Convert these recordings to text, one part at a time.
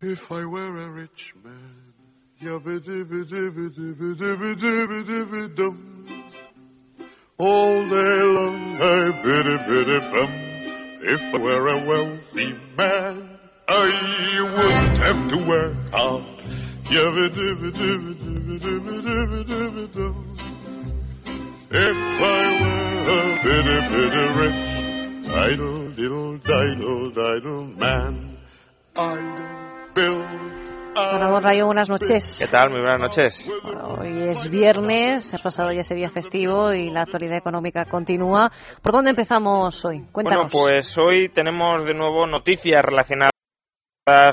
If I were a rich man, all day long I biddy biddy bum. If I were a wealthy man, I wouldn't have to work hard. If I were a bitty bitty rich, idle diddle diddle diddle man, I'd Ramón Rayo, buenas noches. ¿Qué tal? Muy buenas noches. Hoy es viernes, ha pasado ya ese día festivo y la actualidad económica continúa. ¿Por dónde empezamos hoy? Cuéntanos. Bueno, pues hoy tenemos de nuevo noticias relacionadas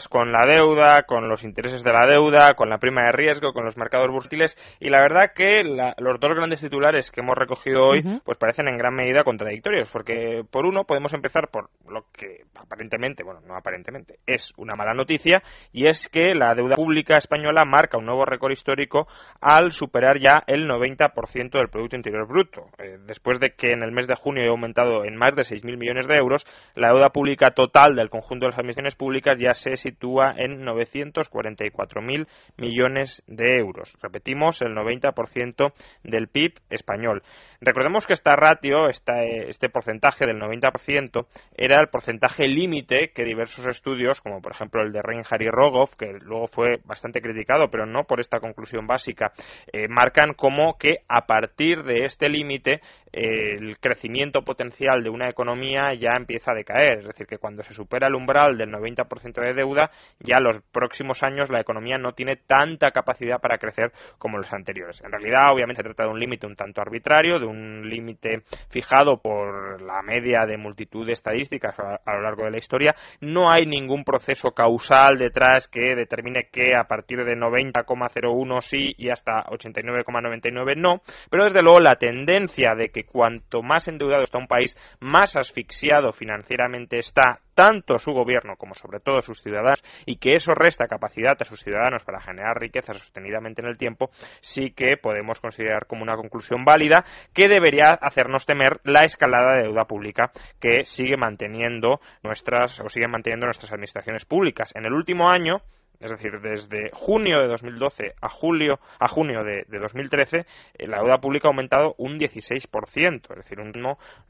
con la deuda, con los intereses de la deuda, con la prima de riesgo, con los mercados bursátiles y la verdad que los dos grandes titulares que hemos recogido hoy pues parecen en gran medida contradictorios porque por uno podemos empezar por lo que aparentemente, bueno, no aparentemente, es una mala noticia y es que la deuda pública española marca un nuevo récord histórico al superar ya el 90% del Producto Interior Bruto. Eh, después de que en el mes de junio haya aumentado en más de 6.000 millones de euros, la deuda pública total del conjunto de las administraciones públicas ya se se sitúa en 944.000 millones de euros. Repetimos, el 90% del PIB español. Recordemos que esta ratio, este porcentaje del 90%, era el porcentaje límite que diversos estudios, como por ejemplo el de Reinhardt y Rogoff, que luego fue bastante criticado, pero no por esta conclusión básica, eh, marcan como que a partir de este límite el crecimiento potencial de una economía ya empieza a decaer. Es decir, que cuando se supera el umbral del 90% de deuda, ya los próximos años la economía no tiene tanta capacidad para crecer como los anteriores. En realidad, obviamente, se trata de un límite un tanto arbitrario, de un límite fijado por la media de multitud de estadísticas a, lo largo de la historia. No hay ningún proceso causal detrás que determine que a partir de 90,01 sí y hasta 89,99 no, pero desde luego la tendencia de que cuanto más endeudado está un país, más asfixiado financieramente está tanto su gobierno como sobre todo sus ciudadanos y que eso resta capacidad a sus ciudadanos para generar riqueza sostenidamente en el tiempo, sí que podemos considerar como una conclusión válida que debería hacernos temer la escalada de deuda pública que sigue manteniendo nuestras o siguen manteniendo nuestras administraciones públicas. En el último año es decir, desde junio de 2012 a julio a junio de, 2013, eh, la deuda pública ha aumentado un 16%, es decir, un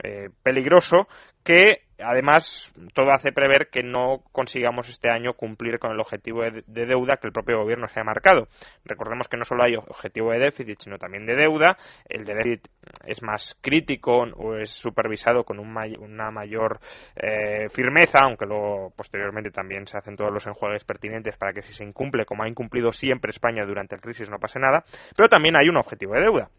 eh, peligroso que Además, todo hace prever que no consigamos este año cumplir con el objetivo de, deuda que el propio gobierno se ha marcado. Recordemos que no solo hay objetivo de déficit, sino también de deuda. El de déficit es más crítico o es supervisado con una mayor eh, firmeza, aunque luego posteriormente también se hacen todos los enjuagues pertinentes para que si se incumple, como ha incumplido siempre España durante la crisis, no pase nada. Pero también hay un objetivo de deuda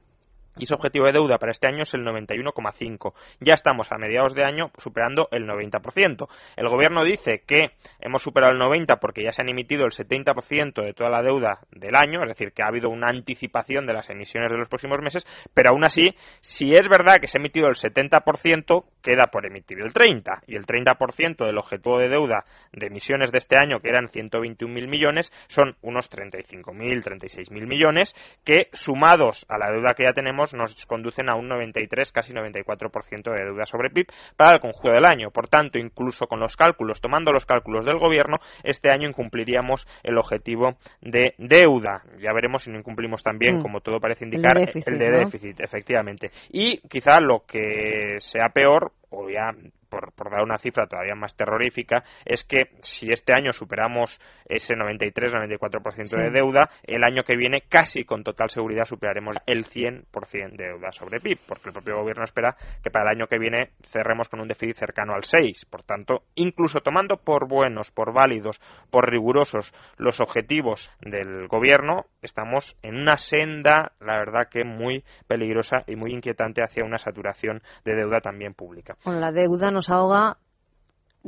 y su objetivo de deuda para este año es el 91,5. Ya estamos a mediados de año superando el 90%. El gobierno dice que hemos superado el 90 porque ya se han emitido el 70% de toda la deuda del año, es decir, que ha habido una anticipación de las emisiones de los próximos meses, pero aún así, si es verdad que se ha emitido el 70%, queda por emitir el 30 y el 30% del objetivo de deuda de emisiones de este año, que eran 121.000 millones, son unos 35.000, 36.000 millones que sumados a la deuda que ya tenemos nos conducen a un 93, casi 94% de deuda sobre PIB para el conjunto del año. Por tanto, incluso con los cálculos, tomando los cálculos del gobierno, este año incumpliríamos el objetivo de deuda. Ya veremos si no incumplimos también, mm. como todo parece indicar, el de déficit, efectivamente. Y quizá lo que sea peor, o ya por, dar una cifra todavía más terrorífica, es que si este año superamos ese 93-94% de deuda, el año que viene casi con total seguridad superaremos el 100% de deuda sobre PIB, porque el propio gobierno espera que para el año que viene cerremos con un déficit cercano al 6. Por tanto, incluso tomando por buenos, por válidos, por rigurosos los objetivos del gobierno, estamos en una senda, la verdad que muy peligrosa y muy inquietante hacia una saturación de deuda también pública. Con la deuda nos nos ahoga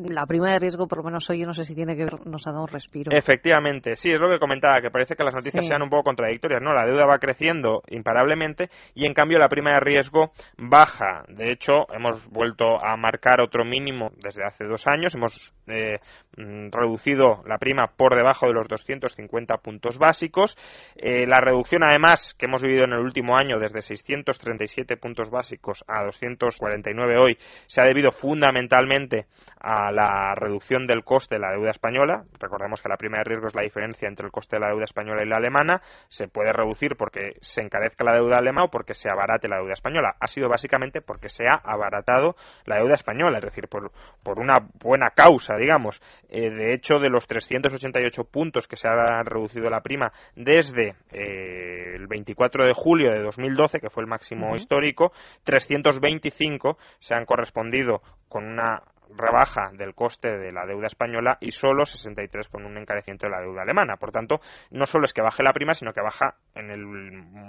la prima de riesgo, por lo menos hoy, yo no sé si tiene que ver, nos ha dado un respiro. Efectivamente, sí, es lo que comentaba, que parece que las noticias sean un poco contradictorias. No, la deuda va creciendo imparablemente y en cambio la prima de riesgo baja. De hecho, hemos vuelto a marcar otro mínimo desde hace dos años. Hemos eh, mm, reducido la prima por debajo de los 250 puntos básicos. Eh, la reducción, además, que hemos vivido en el último año desde 637 puntos básicos a 249 hoy, se ha debido fundamentalmente a a la reducción del coste de la deuda española. Recordemos que la prima de riesgo es la diferencia entre el coste de la deuda española y la alemana. Se puede reducir porque se encarezca la deuda alemana o porque se abarate la deuda española. Ha sido básicamente porque se ha abaratado la deuda española, es decir, por, por una buena causa, digamos. Eh, de hecho, de los 388 puntos que se ha reducido la prima desde eh, el 24 de julio de 2012, que fue el máximo histórico, 325 se han correspondido con una rebaja del coste de la deuda española y solo 63 con un encarecimiento de la deuda alemana. Por tanto, no solo es que baje la prima, sino que baja en el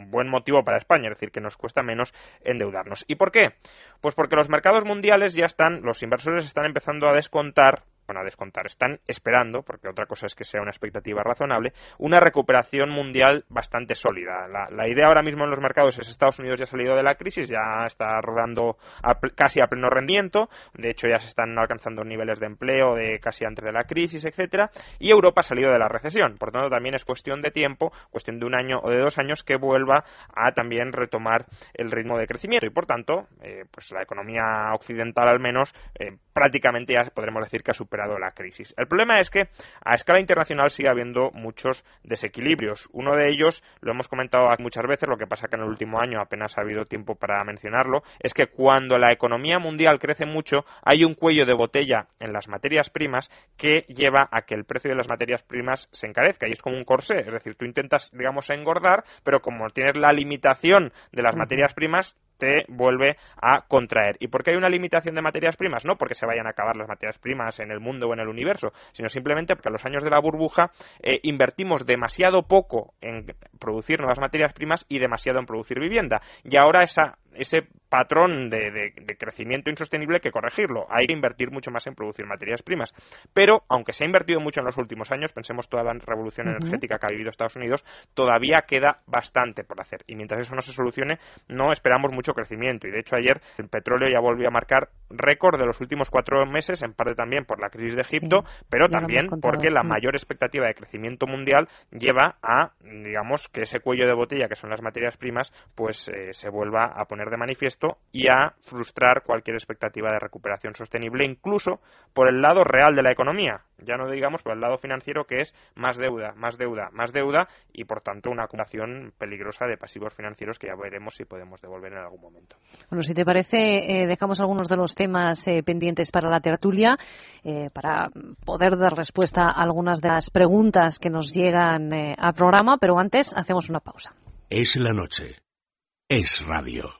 buen motivo para España, es decir, que nos cuesta menos endeudarnos. ¿Y por qué? Pues porque los mercados mundiales ya están, los inversores están empezando a descontar bueno, a descontar. Están esperando, porque otra cosa es que sea una expectativa razonable, una recuperación mundial bastante sólida. La, idea ahora mismo en los mercados es Estados Unidos ya ha salido de la crisis, ya está rodando casi a pleno rendimiento, de hecho ya se están alcanzando niveles de empleo de casi antes de la crisis, etcétera, y Europa ha salido de la recesión. Por tanto, también es cuestión de tiempo, cuestión de un año o de dos años que vuelva a también retomar el ritmo de crecimiento y por tanto, eh, pues la economía occidental al menos eh, prácticamente ya podremos decir que ha superado la crisis. El problema es que a escala internacional sigue habiendo muchos desequilibrios. Uno de ellos, lo hemos comentado muchas veces, lo que pasa que en el último año apenas ha habido tiempo para mencionarlo, es que cuando la economía mundial crece mucho, hay un cuello de botella en las materias primas que lleva a que el precio de las materias primas se encarezca y es como un corsé, es decir, tú intentas, digamos, engordar, pero como tienes la limitación de las materias primas, te vuelve a contraer. ¿Y por qué hay una limitación de materias primas? No porque se vayan a acabar las materias primas en el mundo o en el universo, sino simplemente porque a los años de la burbuja eh, invertimos demasiado poco en producir nuevas materias primas y demasiado en producir vivienda. Y ahora esa ese patrón de, crecimiento insostenible que corregirlo. Hay que invertir mucho más en producir materias primas. Pero, aunque se ha invertido mucho en los últimos años, pensemos toda la revolución energética que ha vivido Estados Unidos, todavía queda bastante por hacer. Y mientras eso no se solucione, no esperamos mucho crecimiento. Y de hecho, ayer el petróleo ya volvió a marcar récord de los últimos cuatro meses, en parte también por la crisis de Egipto, pero también porque la mm. mayor expectativa de crecimiento mundial lleva a, digamos, que ese cuello de botella que son las materias primas, pues eh, se vuelva a poner de manifiesto y a frustrar cualquier expectativa de recuperación sostenible, incluso por el lado real de la economía, ya no digamos por el lado financiero que es más deuda, más deuda, más deuda y por tanto una acumulación peligrosa de pasivos financieros que ya veremos si podemos devolver en algún momento. Bueno, si te parece, eh, dejamos algunos de los temas eh, pendientes para la tertulia eh, para poder dar respuesta a algunas de las preguntas que nos llegan al programa, pero antes hacemos una pausa. Es la noche. Es radio.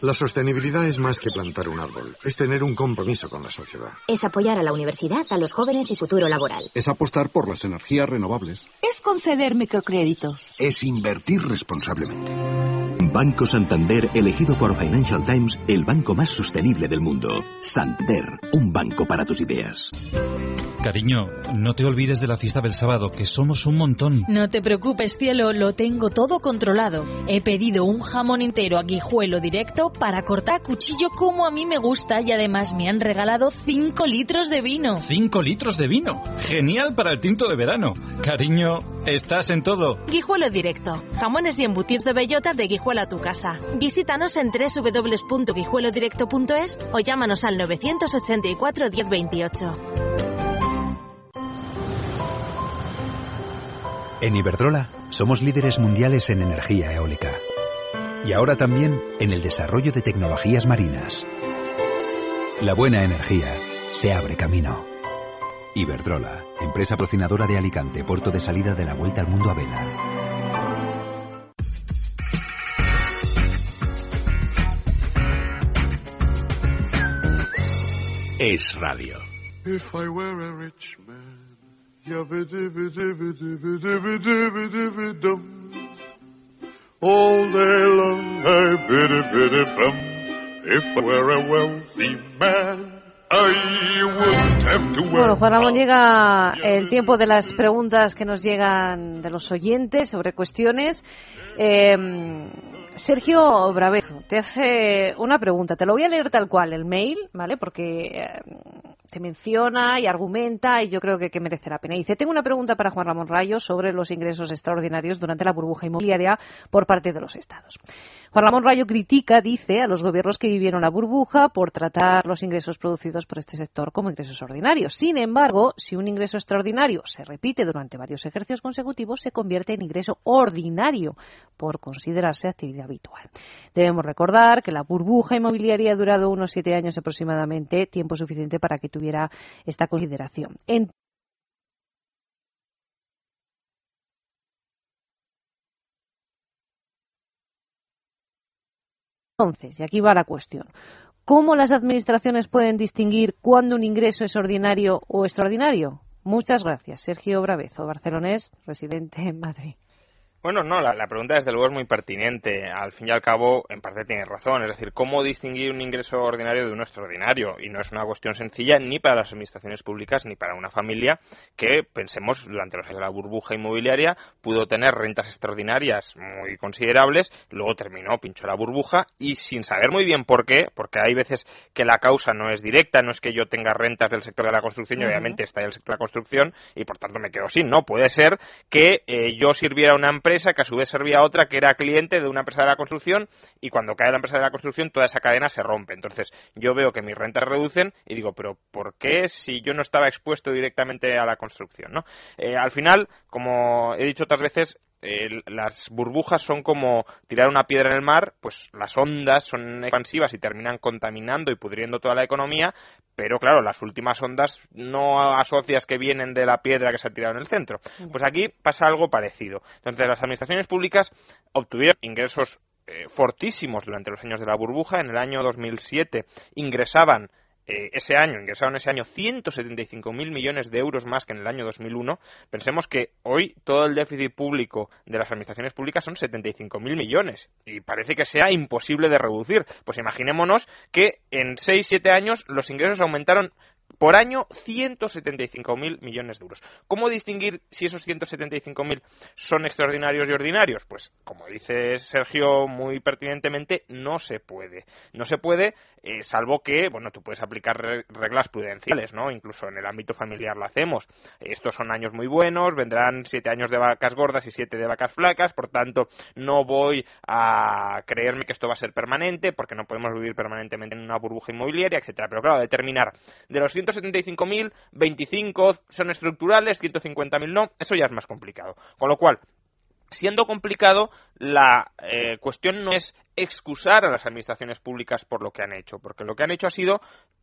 la sostenibilidad es más que plantar un árbol, es tener un compromiso con la sociedad. Es apoyar a la universidad, a los jóvenes y su futuro laboral. Es apostar por las energías renovables. Es conceder microcréditos. Es invertir responsablemente. Banco Santander, elegido por Financial Times, el banco más sostenible del mundo. Santander, un banco para tus ideas. Cariño, no te olvides de la fiesta del sábado, que somos un montón. No te preocupes, cielo, lo tengo todo controlado. He pedido un jamón entero a guijuelo directo para cortar cuchillo como a mí me gusta y además me han regalado 5 litros de vino. ¿5 litros de vino? Genial para el tinto de verano. Cariño, estás en todo. Guijuelo directo. Jamones y embutidos de bellota de Guijuelo a tu casa. Visítanos en www.guijuelodirecto.es o llámanos al 984 1028. En Iberdrola somos líderes mundiales en energía eólica y ahora también en el desarrollo de tecnologías marinas. La buena energía se abre camino. Iberdrola, empresa patrocinadora de Alicante, puerto de salida de la Vuelta al Mundo a Vela. Es radio. All day long I biddy biddy bum. If I were a wealthy man, Bueno, Juan Ramón, llega el tiempo de las preguntas que nos llegan de los oyentes sobre cuestiones. Eh, Sergio Bravezo te hace una pregunta. Te lo voy a leer tal cual, el mail, ¿vale? Porque eh, te menciona y argumenta y yo creo que, que merece la pena. Dice, tengo una pregunta para Juan Ramón Rayo sobre los ingresos extraordinarios durante la burbuja inmobiliaria por parte de los estados. Juan Ramón Rayo critica, dice, a los gobiernos que vivieron la burbuja por tratar los ingresos producidos por este sector como ingresos ordinarios. Sin embargo, si un ingreso extraordinario se repite durante varios ejercicios consecutivos, se convierte en ingreso ordinario por considerarse actividad habitual. Debemos recordar que la burbuja inmobiliaria ha durado unos siete años aproximadamente, tiempo suficiente para que tuviera esta consideración. En Entonces, y aquí va la cuestión, ¿cómo las administraciones pueden distinguir cuándo un ingreso es ordinario o extraordinario? Muchas gracias. Sergio Bravezo, barcelonés, residente en Madrid. Bueno, no, la, la, pregunta desde luego es muy pertinente. Al fin y al cabo, en parte tiene razón. Es decir, ¿cómo distinguir un ingreso ordinario de uno extraordinario? Y no es una cuestión sencilla ni para las administraciones públicas ni para una familia que, pensemos, durante los años de la burbuja inmobiliaria pudo tener rentas extraordinarias muy considerables, luego terminó, pinchó la burbuja y sin saber muy bien por qué, porque hay veces que la causa no es directa, no es que yo tenga rentas del sector de la construcción y obviamente está en el sector de la construcción y por tanto me quedo sin. No, puede ser que eh, yo sirviera a una empresa que a su vez servía a otra que era cliente de una empresa de la construcción y cuando cae la empresa de la construcción toda esa cadena se rompe. Entonces yo veo que mis rentas reducen y digo, pero ¿por qué si yo no estaba expuesto directamente a la construcción? ¿no? Eh, al final, como he dicho otras veces, eh, las burbujas son como tirar una piedra en el mar, pues las ondas son expansivas y terminan contaminando y pudriendo toda la economía, pero claro, las últimas ondas no asocias que vienen de la piedra que se ha tirado en el centro. Pues aquí pasa algo parecido. Entonces, las administraciones públicas obtuvieron ingresos eh, fortísimos durante los años de la burbuja. En el año 2007 ingresaban eh, ese año, ingresaron ese año 175.000 millones de euros más que en el año 2001. Pensemos que hoy todo el déficit público de las administraciones públicas son 75.000 millones y parece que sea imposible de reducir. Pues imaginémonos que en 6-7 años los ingresos aumentaron por año 175.000 millones de euros. ¿Cómo distinguir si esos 175.000 son extraordinarios y ordinarios? Pues, como dice Sergio muy pertinentemente, no se puede. No se puede, eh, salvo que, bueno, tú puedes aplicar reglas prudenciales, ¿no? Incluso en el ámbito familiar lo hacemos. Estos son años muy buenos, vendrán siete años de vacas gordas y siete de vacas flacas, por tanto, no voy a creerme que esto va a ser permanente, porque no podemos vivir permanentemente en una burbuja inmobiliaria, etcétera. Pero claro, determinar de los 175.000, 25 son estructurales, 150.000 no, eso ya es más complicado. Con lo cual, siendo complicado, la eh, cuestión no es excusar a las administraciones públicas por lo que han hecho, porque lo que han hecho ha sido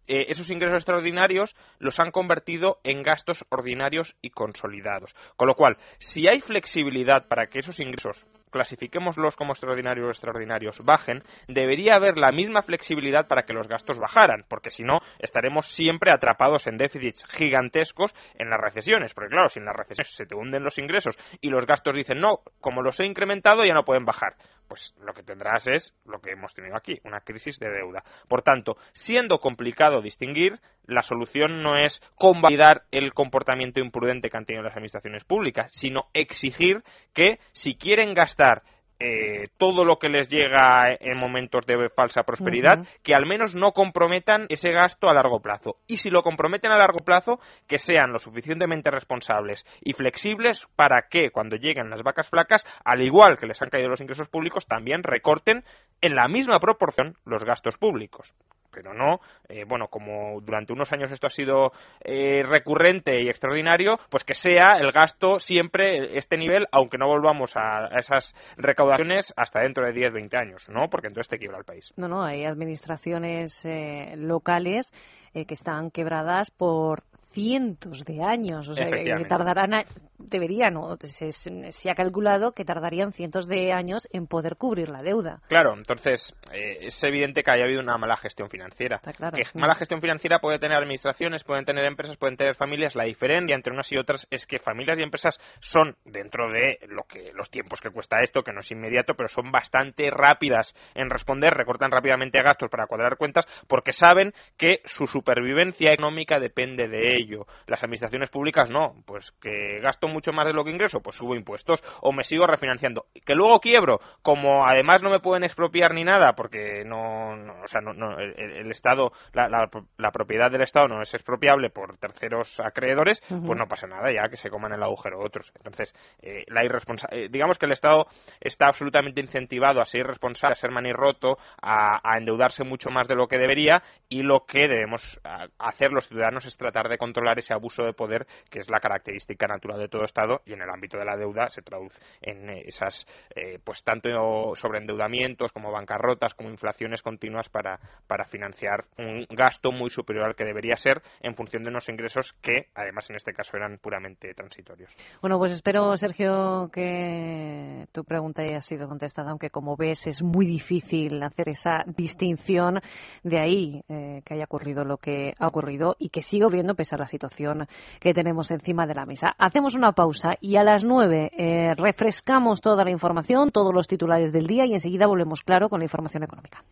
eh, esos ingresos extraordinarios los han convertido en gastos ordinarios y consolidados. Con lo cual, si hay flexibilidad para que esos ingresos clasifiquémoslos como extraordinarios o extraordinarios, bajen, debería haber la misma flexibilidad para que los gastos bajaran, porque si no, estaremos siempre atrapados en déficits gigantescos en las recesiones, porque claro, si en las recesiones se te hunden los ingresos y los gastos dicen, no, como los he incrementado ya no pueden bajar, pues lo que tendrás es lo que hemos tenido aquí, una crisis de deuda. Por tanto, siendo complicado distinguir, la solución no es convalidar el comportamiento imprudente que han tenido las administraciones públicas, sino exigir que si quieren gastar eh, todo lo que les llega en momentos de falsa prosperidad, que al menos no comprometan ese gasto a largo plazo. Y si lo comprometen a largo plazo, que sean lo suficientemente responsables y flexibles para que cuando lleguen las vacas flacas, al igual que les han caído los ingresos públicos, también recorten en la misma proporción los gastos públicos pero no, eh, bueno, como durante unos años esto ha sido eh, recurrente y extraordinario, pues que sea el gasto siempre este nivel, aunque no volvamos a, esas recaudaciones hasta dentro de 10, 20 años, ¿no? Porque entonces te quiebra el país. No, no, hay administraciones eh, locales que están quebradas por cientos de años, o sea, que tardarán deberían, o se, se, ha calculado que tardarían cientos de años en poder cubrir la deuda. Claro, entonces eh, es evidente que haya habido una mala gestión financiera. Claro. Que mala gestión financiera puede tener administraciones, pueden tener empresas, pueden tener familias. La diferencia entre unas y otras es que familias y empresas son, dentro de lo que los tiempos que cuesta esto, que no es inmediato, pero son bastante rápidas en responder, recortan rápidamente gastos para cuadrar cuentas, porque saben que su supervivencia económica depende de ello. Las administraciones públicas no, pues que gasto mucho más de lo que ingreso, pues subo impuestos o me sigo refinanciando. Que luego quiebro, como además no me pueden expropiar ni nada, porque no, o sea, no, el, Estado, la, la, propiedad del Estado no es expropiable por terceros acreedores, pues no pasa nada, ya que se coman el agujero otros. Entonces, eh, la eh, digamos que el Estado está absolutamente incentivado a ser irresponsable, a ser manirroto, a, a endeudarse mucho más de lo que debería y lo que debemos hacer los ciudadanos es tratar de controlar ese abuso de poder que es la característica natural de todo Estado y en el ámbito de la deuda se traduce en esas, eh, pues tanto sobreendeudamientos como bancarrotas como inflaciones continuas para, para financiar un gasto muy superior al que debería ser en función de unos ingresos que además en este caso eran puramente transitorios. Bueno, pues espero, Sergio, que tu pregunta haya sido contestada, aunque como ves es muy difícil hacer esa distinción de ahí eh, que haya ocurrido lo que ha ocurrido y que siga viendo la situación que tenemos encima de la mesa. Hacemos una pausa y a las nueve eh, refrescamos toda la información, todos los titulares del día y enseguida volvemos, claro, con la información económica.